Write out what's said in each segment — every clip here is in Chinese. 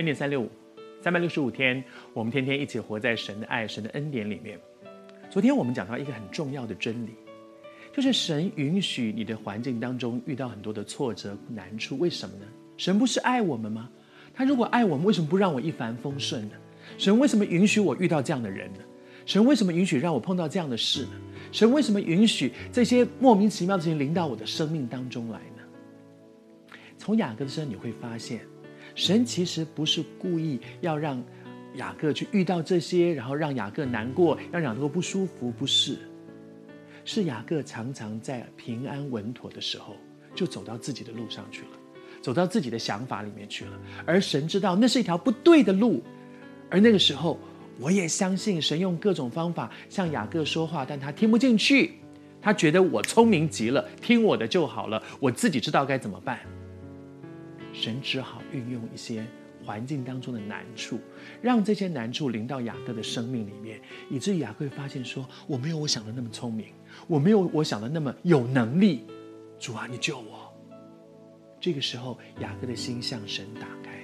恩典三六五，三百六十五天，我们天天一起活在神的爱、神的恩典里面。昨天我们讲到一个很重要的真理，就是神允许你的环境当中遇到很多的挫折、难处，为什么呢？神不是爱我们吗？他如果爱我们，为什么不让我一帆风顺呢？神为什么允许我遇到这样的人呢？神为什么允许让我碰到这样的事呢？神为什么允许这些莫名其妙的事情临到我的生命当中来呢？从雅各的身上你会发现，神其实不是故意要让雅各去遇到这些，然后让雅各难过，让雅各不舒服，不是。是雅各常常在平安稳妥的时候，就走到自己的路上去了，走到自己的想法里面去了。而神知道那是一条不对的路，而那个时候，我也相信神用各种方法向雅各说话，但他听不进去，他觉得我聪明极了，听我的就好了，我自己知道该怎么办。神只好运用一些环境当中的难处，让这些难处临到雅各的生命里面，以至于雅各会发现说：“我没有我想的那么聪明，我没有我想的那么有能力。主啊，你救我！”这个时候，雅各的心向神打开，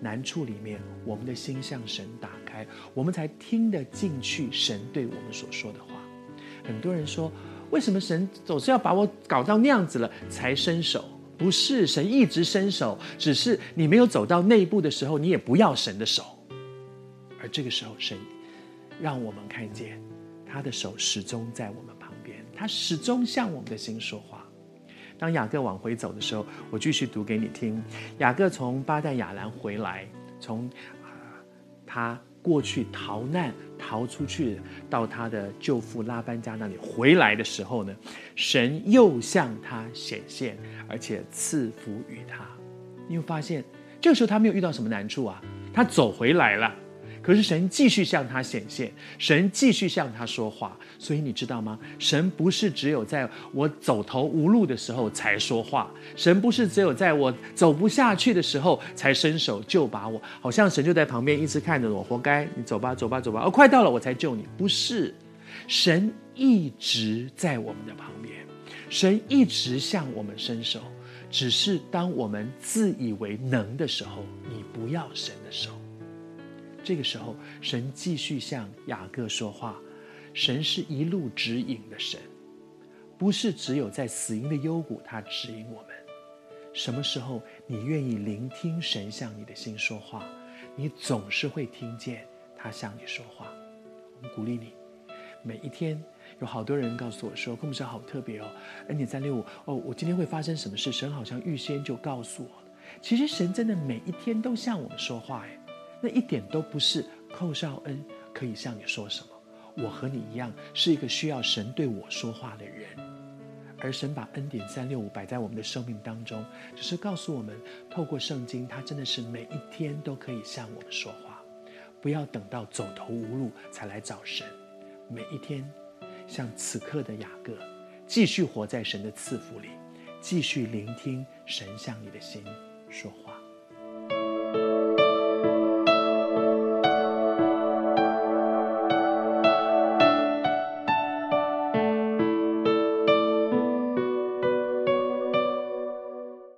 难处里面，我们的心向神打开，我们才听得进去神对我们所说的话。很多人说：“为什么神总是要把我搞到那样子了才伸手？”不是神一直伸手，只是你没有走到那一步的时候，你也不要神的手。而这个时候，神让我们看见他的手始终在我们旁边，他始终向我们的心说话。当雅各往回走的时候，我继续读给你听。雅各从巴旦亚兰回来，从啊他。过去逃难逃出去，到他的舅父拉班家那里回来的时候呢，神又向他显现，而且赐福于他。你会发现，这个时候他没有遇到什么难处啊，他走回来了。可是神继续向他显现，神继续向他说话，所以你知道吗？神不是只有在我走投无路的时候才说话，神不是只有在我走不下去的时候才伸手救把我，好像神就在旁边一直看着我，活该，你走吧，走吧，走吧，哦，快到了，我才救你。不是，神一直在我们的旁边，神一直向我们伸手，只是当我们自以为能的时候，你不要神的手。这个时候，神继续向雅各说话。神是一路指引的神，不是只有在死荫的幽谷，他指引我们。什么时候你愿意聆听神向你的心说话，你总是会听见他向你说话。我们鼓励你，每一天有好多人告诉我说：“孔牧师好特别哦，恩典三六五哦，我今天会发生什么事？神好像预先就告诉我了。其实神真的每一天都向我们说话，哎。”那一点都不是寇少恩可以向你说什么。我和你一样，是一个需要神对我说话的人，而神把恩典三六五摆在我们的生命当中，只是告诉我们，透过圣经，他真的是每一天都可以向我们说话。不要等到走投无路才来找神，每一天，像此刻的雅各，继续活在神的赐福里，继续聆听神向你的心说话。